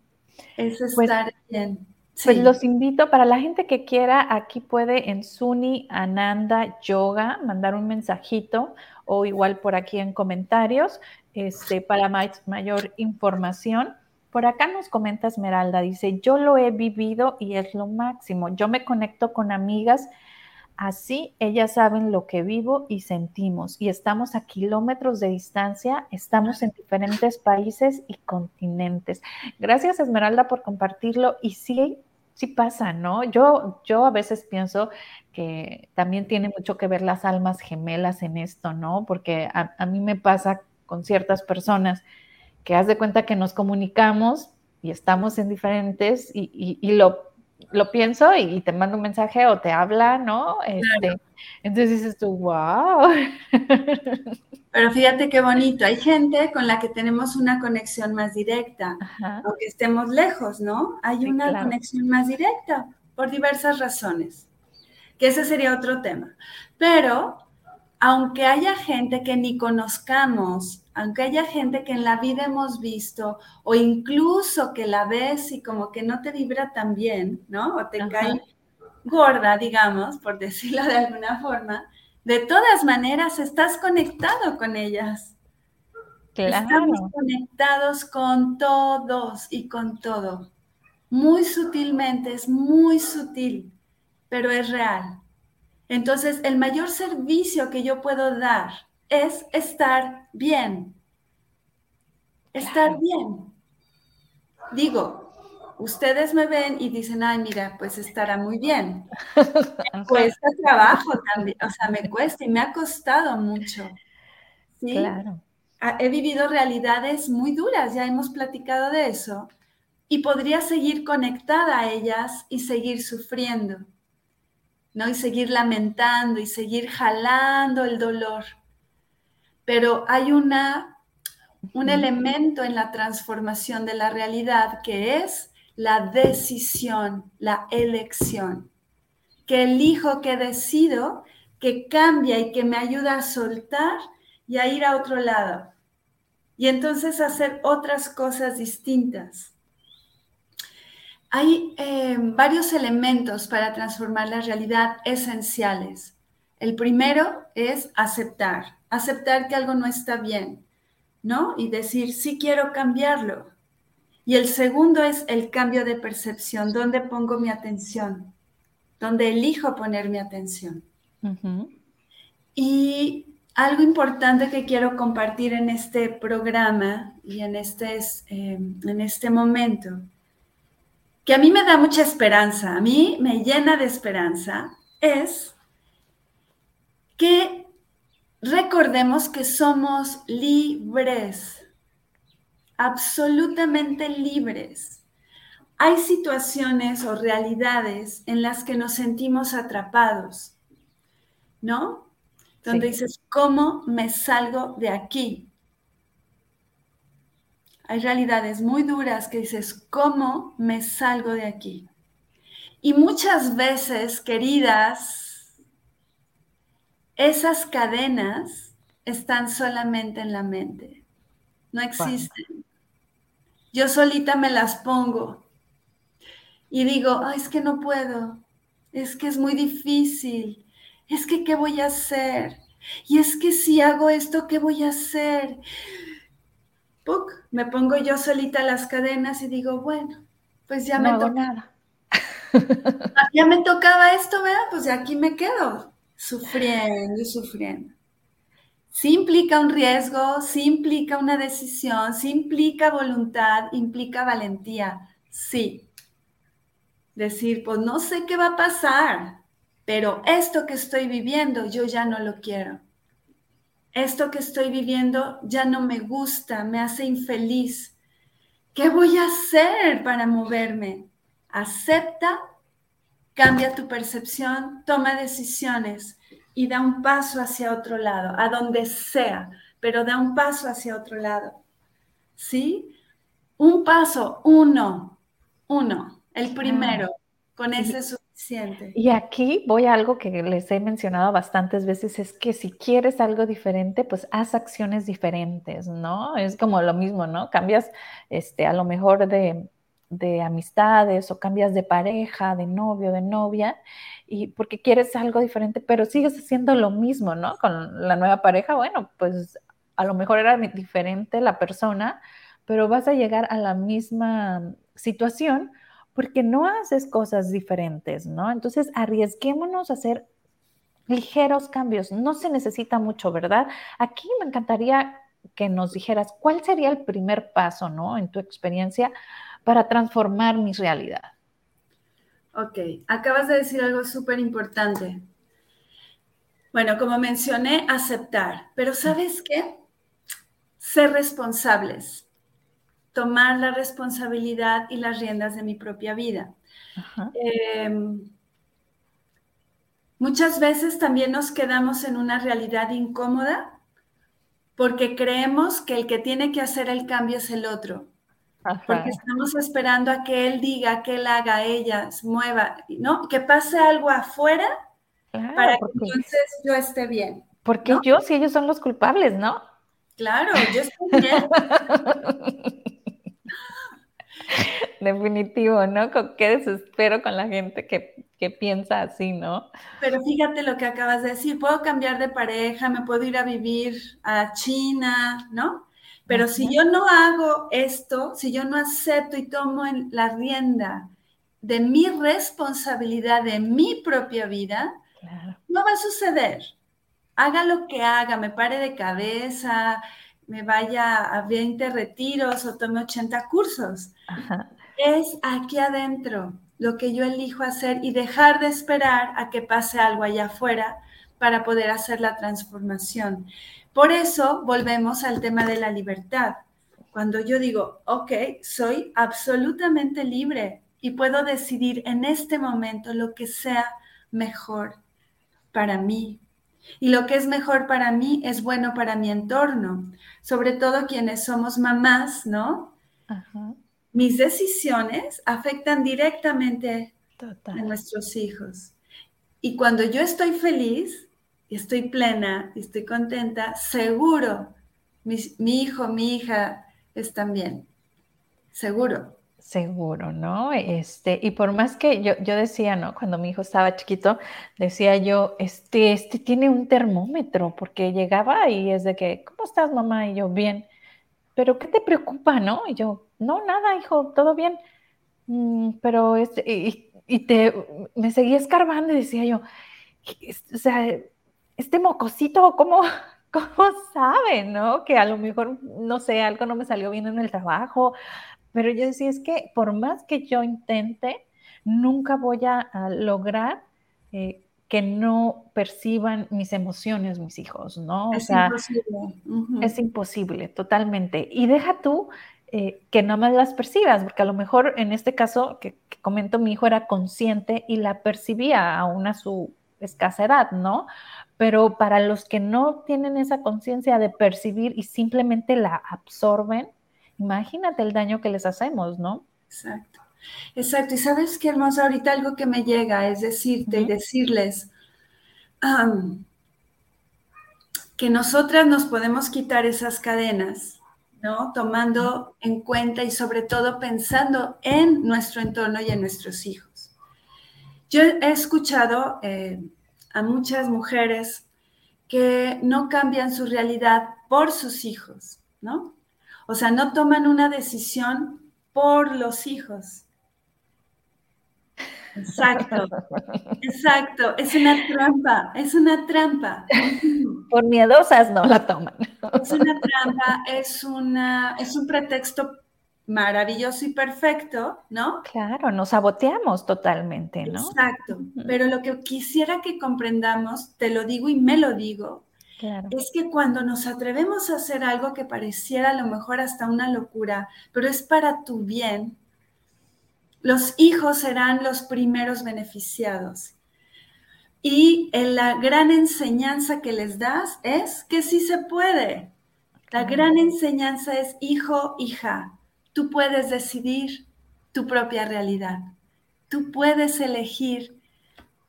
Es pues estar bien. Pues los invito, para la gente que quiera, aquí puede en Suni Ananda Yoga mandar un mensajito o igual por aquí en comentarios este, para mayor información. Por acá nos comenta Esmeralda, dice, yo lo he vivido y es lo máximo. Yo me conecto con amigas Así ellas saben lo que vivo y sentimos y estamos a kilómetros de distancia, estamos en diferentes países y continentes. Gracias Esmeralda por compartirlo y sí, sí pasa, ¿no? Yo, yo a veces pienso que también tiene mucho que ver las almas gemelas en esto, ¿no? Porque a, mí me pasa con ciertas personas que haz de cuenta que nos comunicamos y estamos en diferentes y, y lo lo pienso y, te mando un mensaje o te habla, ¿no? Este, entonces dices tú, wow. Pero fíjate qué bonito, hay gente con la que tenemos una conexión más directa, aunque estemos lejos, ¿no? Hay una conexión más directa por diversas razones, que ese sería otro tema. Pero aunque haya gente que ni conozcamos, aunque haya gente que en la vida hemos visto, o incluso que la ves y como que no te vibra tan bien, ¿no? O te cae gorda, digamos, por decirlo de alguna forma, de todas maneras estás conectado con ellas. Estamos conectados con todos y con todo. Muy sutilmente, es muy sutil, pero es real. Entonces, el mayor servicio que yo puedo dar es estar bien. Estar bien. Digo, ustedes me ven y dicen, ay, mira, pues estará muy bien. Me cuesta trabajo también, o sea, me cuesta y me ha costado mucho. ¿sí? Claro. He vivido realidades muy duras, ya hemos platicado de eso, y podría seguir conectada a ellas y seguir sufriendo, ¿no? Y seguir lamentando y seguir jalando el dolor. Pero hay una, un elemento en la transformación de la realidad que es la decisión, la elección. Que elijo, que decido, que cambia y que me ayuda a soltar y a ir a otro lado. Y entonces hacer otras cosas distintas. Hay eh, varios elementos para transformar la realidad esenciales. El primero es aceptar, aceptar que algo no está bien, ¿no? Y decir, sí quiero cambiarlo, y el segundo es el cambio de percepción, dónde pongo mi atención, dónde elijo poner mi atención. Y algo importante que quiero compartir en este programa y en este, em, en este momento, que a mí me da mucha esperanza, a mí me llena de esperanza, es que recordemos que somos libres absolutamente libres. Hay situaciones o realidades en las que nos sentimos atrapados, ¿no? Donde dices, ¿cómo me salgo de aquí? Hay realidades muy duras que dices, ¿cómo me salgo de aquí? Y muchas veces, queridas, esas cadenas están solamente en la mente, no existen yo solita me las pongo y digo, es que no puedo, es que es muy difícil, es que ¿qué voy a hacer? Y es que si hago esto, ¿qué voy a hacer? ¡Puc! Me pongo yo solita las cadenas y digo, bueno, pues ya me tocaba. ya me tocaba esto, ¿verdad? Pues de aquí me quedo, sufriendo sufriendo. Sí implica un riesgo, sí implica una decisión, sí implica voluntad, implica valentía, sí. Decir, pues no sé qué va a pasar, pero esto que estoy viviendo yo ya no lo quiero. Esto que estoy viviendo ya no me gusta, me hace infeliz. ¿Qué voy a hacer para moverme? Acepta, cambia tu percepción, toma decisiones y da un paso hacia otro lado, a donde sea, pero da un paso hacia otro lado. ¿Sí? Un paso, uno, uno, el primero, con ese es suficiente. Y aquí voy a algo que les he mencionado bastantes veces, es que si quieres algo diferente, pues haz acciones diferentes, ¿no? Es como lo mismo, ¿no? Cambias, este, a lo mejor de, de amistades o cambias de pareja, de novio, de novia, y porque quieres algo diferente, pero sigues haciendo lo mismo, ¿no? Con la nueva pareja, bueno, pues a lo mejor era diferente la persona, pero vas a llegar a la misma situación porque no haces cosas diferentes, ¿no? Entonces, arriesguémonos a hacer ligeros cambios. No se necesita mucho, ¿verdad? Aquí me encantaría que nos dijeras cuál sería el primer paso, ¿no? En tu experiencia para transformar mi realidad. Ok, acabas de decir algo súper importante. Bueno, como mencioné, aceptar, pero ¿sabes qué? Ser responsables, tomar la responsabilidad y las riendas de mi propia vida. Em, muchas veces también nos quedamos en una realidad incómoda porque creemos que el que tiene que hacer el cambio es el otro. Porque estamos esperando a que él diga, que él haga, ella mueva, ¿no? Que pase algo afuera para que entonces yo esté bien. Porque yo, si ellos son los culpables, ¿no? Claro, yo estoy bien. Definitivo, ¿no? Qué desespero con la gente que, que, piensa así, ¿no? Pero fíjate lo que acabas de decir, puedo cambiar de pareja, me puedo ir a vivir a China, ¿no? Pero si yo no hago esto, si yo no acepto y tomo en la rienda de mi responsabilidad, de mi propia vida, no va a suceder. Haga lo que haga, me pare de cabeza, me vaya a 20 retiros o tome 80 cursos. Es aquí adentro lo que yo elijo hacer y dejar de esperar a que pase algo allá afuera para poder hacer la transformación. Por eso volvemos al tema de la libertad. Cuando yo digo, ok, soy absolutamente libre y puedo decidir en este momento lo que sea mejor para mí. Y lo que es mejor para mí es bueno para mi entorno, sobre todo quienes somos mamás, ¿no? Mis decisiones afectan directamente a nuestros hijos. Y cuando yo estoy feliz, y estoy plena y estoy contenta, seguro mi, hijo, mi hija están bien. Seguro. Seguro, ¿no? Este, y por más que yo, yo decía, ¿no? Cuando mi hijo estaba chiquito, decía yo, este, este tiene un termómetro, porque llegaba y es de que, ¿cómo estás, mamá? Y yo, bien. Pero, ¿qué te preocupa, no? Y yo, no, nada, hijo, todo bien. Mm, pero, este, y, te, me seguía escarbando y decía yo, o sea, este mocosito, ¿cómo, ¿cómo sabe, no? Que a lo mejor, no sé, algo no me salió bien en el trabajo, pero yo decía, es que por más que yo intente, nunca voy a, lograr eh, que no perciban mis emociones mis hijos, ¿no? Es imposible. Es imposible, totalmente. Y deja tú eh, que no me las percibas, porque a lo mejor en este caso que, que comento, mi hijo era consciente y la percibía aún a su escasa edad, ¿no? Pero para los que no tienen esa conciencia de percibir y simplemente la absorben, imagínate el daño que les hacemos, ¿no? Exacto. Exacto. Y sabes qué hermoso, ahorita algo que me llega es decirte y decirles que nosotras nos podemos quitar esas cadenas, ¿no? Tomando en cuenta y sobre todo pensando en nuestro entorno y en nuestros hijos. Yo he escuchado eh, a muchas mujeres que no cambian su realidad por sus hijos, ¿no? O sea, no toman una decisión por los hijos. Exacto, exacto, es una trampa, es una trampa. Por miedosas no la toman. Es una trampa, es, una, es un pretexto maravilloso y perfecto, ¿no? Claro, nos saboteamos totalmente, ¿no? Exacto, pero lo que quisiera que comprendamos, te lo digo y me lo digo, es que cuando nos atrevemos a hacer algo que pareciera a lo mejor hasta una locura, pero es para tu bien, los hijos serán los primeros beneficiados. Y la gran enseñanza que les das es que sí se puede. La gran enseñanza es hijo, hija, Tú puedes decidir tu propia realidad. Tú puedes elegir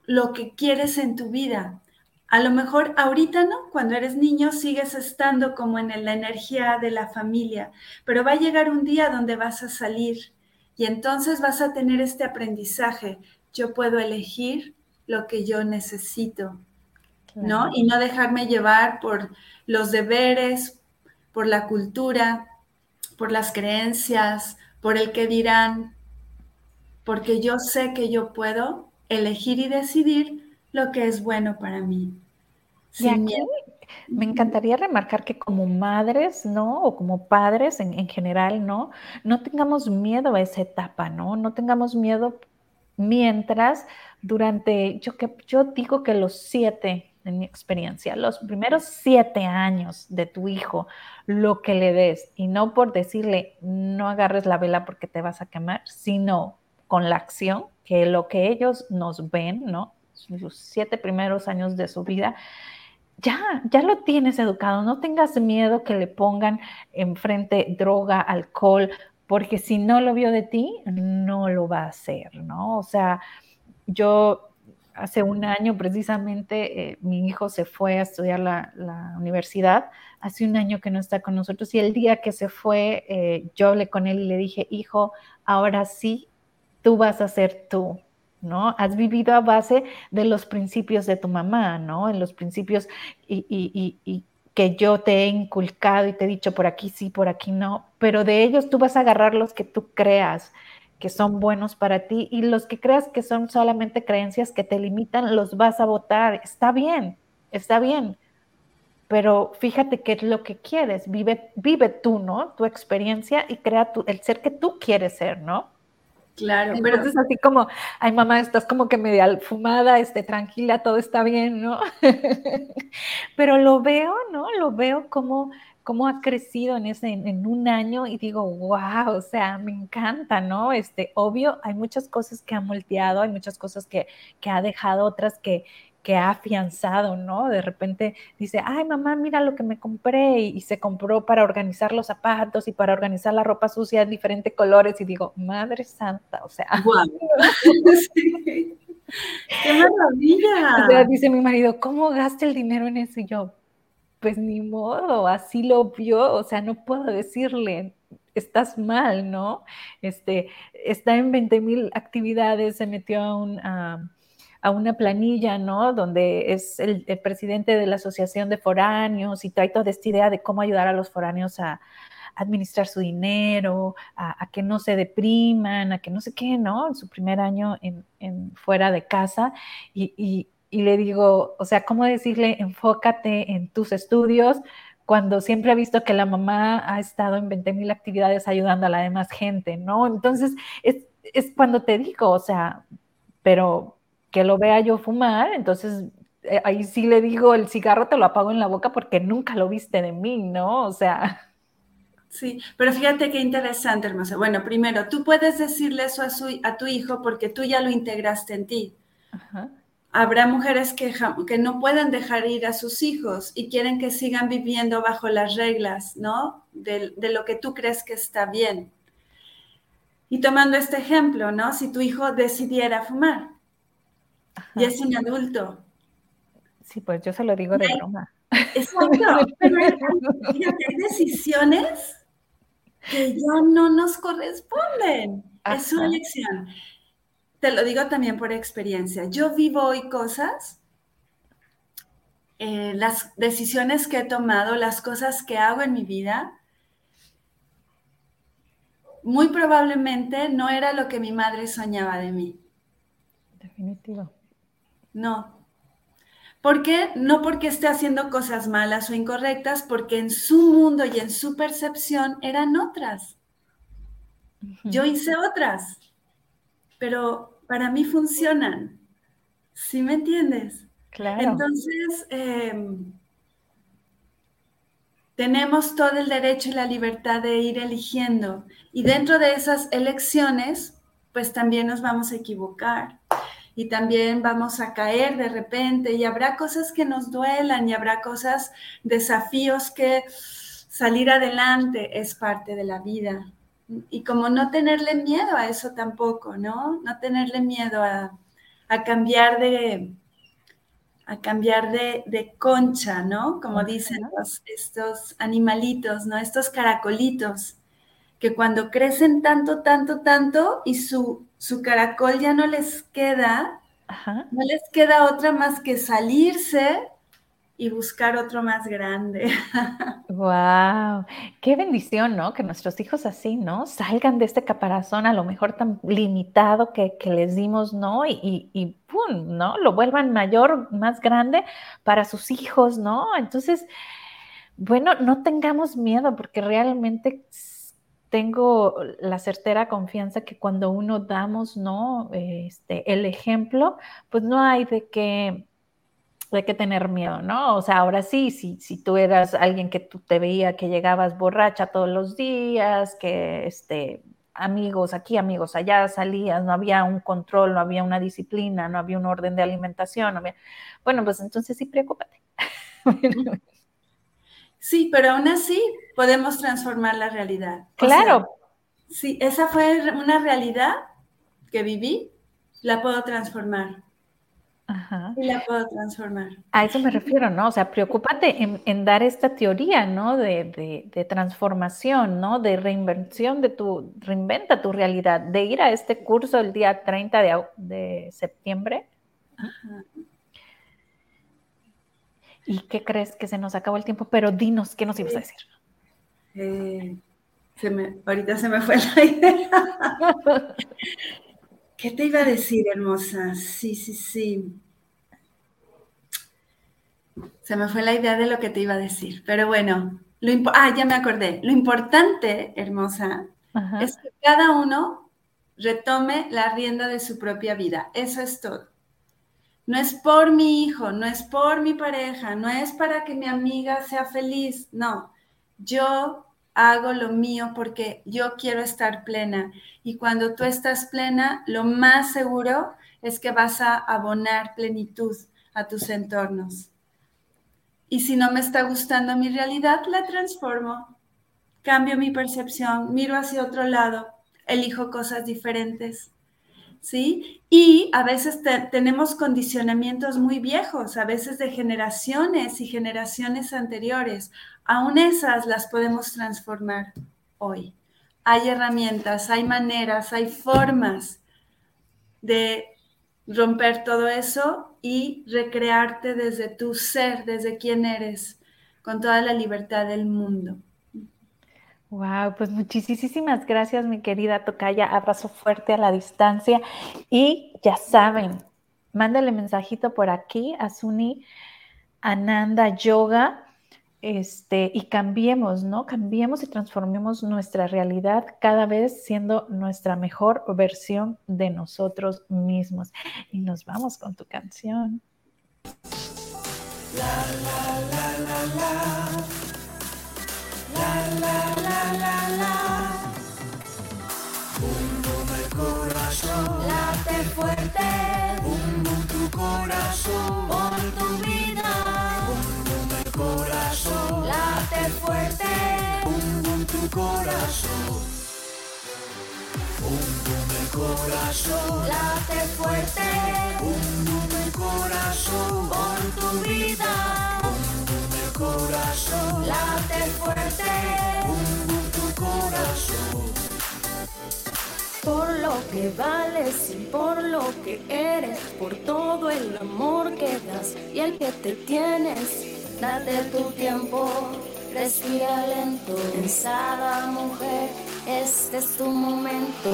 lo que quieres en tu vida. A lo mejor ahorita no, cuando eres niño sigues estando como en la energía de la familia, pero va a llegar un día donde vas a salir y entonces vas a tener este aprendizaje. Yo puedo elegir lo que yo necesito, ¿no? Y no dejarme llevar por los deberes, por la cultura, por las creencias, por el que dirán, porque yo sé que yo puedo elegir y decidir lo que es bueno para mí. me encantaría remarcar que como madres, ¿no? O como padres en, en, general, ¿no? No tengamos miedo a esa etapa, ¿no? No tengamos miedo mientras durante, yo, que, yo digo que los siete en mi experiencia, los primeros siete años de tu hijo, lo que le des, y no por decirle no agarres la vela porque te vas a quemar, sino con la acción, que lo que ellos nos ven, ¿no? Los siete primeros años de su vida, ya, ya lo tienes educado, no tengas miedo que le pongan enfrente droga, alcohol, porque si no lo vio de ti, no lo va a hacer, ¿no? O sea, yo hace un año precisamente eh, mi hijo se fue a estudiar la, universidad, hace un año que no está con nosotros y el día que se fue, eh, yo hablé con él y le dije, hijo, ahora sí, tú vas a ser tú, ¿no? Has vivido a base de los principios de tu mamá, ¿no? En los principios y, y, y, que yo te he inculcado y te he dicho por aquí sí, por aquí no, pero de ellos tú vas a agarrar los que tú creas que son buenos para ti y los que creas que son solamente creencias que te limitan, los vas a votar. Está bien, está bien, pero fíjate qué es lo que quieres, vive, vive tú, ¿no? Tu experiencia y crea tu, el ser que tú quieres ser, ¿no? Claro, pero es así como, ay mamá, estás como que media fumada, este, tranquila, todo está bien, ¿no? pero lo veo, ¿no? Lo veo como, como ha crecido en ese, en, un año y digo, wow, o sea, me encanta, ¿no? Este, obvio, hay muchas cosas que ha moldeado, hay muchas cosas que, que ha dejado, otras que, que ha afianzado, ¿no? De repente dice, ay mamá, mira lo que me compré y, se compró para organizar los zapatos y para organizar la ropa sucia en diferentes colores y digo, madre santa, o sea. ¡Qué maravilla! O sea, dice mi marido, ¿cómo gasta el dinero en eso? Y yo, pues ni modo, así lo vio, o sea, no puedo decirle, estás mal, ¿no? Este, está en 20 mil actividades, se metió a un a una planilla, ¿no? Donde es el, presidente de la Asociación de Foráneos y trae toda esta idea de cómo ayudar a los foráneos a, administrar su dinero, a, que no se depriman, a que no sé qué, ¿no? En su primer año en, fuera de casa. Y, le digo, o sea, ¿cómo decirle, enfócate en tus estudios? cuando siempre ha visto que la mamá ha estado en 20 mil actividades ayudando a la demás gente, ¿no? Entonces, es, es cuando te digo, o sea, pero que lo vea yo fumar, entonces eh, ahí sí le digo, el cigarro te lo apago en la boca porque nunca lo viste de mí, ¿no? O sea... Sí, pero fíjate qué interesante, hermosa. Bueno, primero, tú puedes decirle eso a, su, a tu hijo porque tú ya lo integraste en ti. Habrá mujeres que, que no pueden dejar ir a sus hijos y quieren que sigan viviendo bajo las reglas, ¿no? De, de lo que tú crees que está bien. Y tomando este ejemplo, ¿no? Si tu hijo decidiera fumar, y es un adulto. Sí, pues yo se lo digo de broma. Exacto, pero hay, decisiones que ya no nos corresponden. Es su elección. Te lo digo también por experiencia. Yo vivo hoy cosas, eh, las decisiones que he tomado, las cosas que hago en mi vida, muy probablemente no era lo que mi madre soñaba de mí. Definitivo. No. ¿Por qué? No porque esté haciendo cosas malas o incorrectas, porque en su mundo y en su percepción eran otras. Yo hice otras, pero para mí funcionan. ¿Sí me entiendes? Claro. Entonces, em, tenemos todo el derecho y la libertad de ir eligiendo. Y dentro de esas elecciones, pues también nos vamos a equivocar y también vamos a caer de repente y habrá cosas que nos duelan y habrá cosas, desafíos que salir adelante es parte de la vida. Y como no tenerle miedo a eso tampoco, ¿no? No tenerle miedo a, cambiar de a cambiar de, concha, ¿no? Como dicen estos animalitos, ¿no? Estos caracolitos, que cuando crecen tanto, tanto, tanto y su, su caracol ya no les queda, no les queda otra más que salirse y buscar otro más grande. Wow, qué bendición, ¿no? Que nuestros hijos así, ¿no? Salgan de este caparazón a lo mejor tan limitado que, les dimos, ¿no? Y, y, ¡pum! ¿no? Lo vuelvan mayor, más grande para sus hijos, ¿no? Entonces, bueno, no tengamos miedo porque realmente tengo la certera confianza que cuando uno damos, ¿no? Este, el ejemplo, pues no hay de qué, de qué tener miedo, ¿no? O sea, ahora sí, si, si tú eras alguien que tú te veía que llegabas borracha todos los días, que este, amigos aquí, amigos allá, salías, no había un control, no había una disciplina, no había un orden de alimentación. Bueno, pues entonces sí, preocúpate. sí, pero aún así podemos transformar la realidad. Claro. sí, esa fue una realidad que viví, la puedo transformar. Y la puedo transformar. A eso me refiero, ¿no? O sea, preocúpate en, dar esta teoría, ¿no? De, transformación, ¿no? De reinvención de tu, reinventa tu realidad, de ir a este curso el día 30 de, septiembre. ¿Y qué crees que se nos acabó el tiempo? Pero dinos, ¿qué nos ibas a decir? Eh, ahorita se me fue la idea. ¿Qué te iba a decir, hermosa? Sí, sí, sí. Se me fue la idea de lo que te iba a decir, pero bueno, lo ah, ya me acordé. Lo importante, hermosa, es que cada uno retome la rienda de su propia vida. Eso es todo. No es por mi hijo, no es por mi pareja, no es para que mi amiga sea feliz, no. Yo hago lo mío porque yo quiero estar plena. Y cuando tú estás plena, lo más seguro es que vas a abonar plenitud a tus entornos. Y si no me está gustando mi realidad, la transformo. Cambio mi percepción, miro hacia otro lado, elijo cosas diferentes. ¿Sí? Y a veces tenemos condicionamientos muy viejos, a veces de generaciones y generaciones anteriores aún esas las podemos transformar hoy. Hay herramientas, hay maneras, hay formas de romper todo eso y recrearte desde tu ser, desde quién eres, con toda la libertad del mundo. Wow, pues muchísimas gracias, mi querida Tocaya. Abrazo fuerte a la distancia. Y ya saben, mándale mensajito por aquí a Suni Ananda Yoga este, y cambiemos, ¿no? Cambiemos y transformemos nuestra realidad cada vez siendo nuestra mejor versión de nosotros mismos. Y nos vamos con tu canción. La, la, la, la, la. La, la, la, la, la. Corazón. Late fuerte. Bum, tu corazón. Late fuerte. Bum, bum, tu corazón. Bum, bum, el corazón late fuerte. Bum, bum, el corazón por tu vida. Bum, bum, el corazón late fuerte. Bum, bum, tu corazón. Por lo que vales y por lo que eres, por todo el amor que das y el que te tienes Date tu tiempo, respira lento. Pensada mujer, este es tu momento.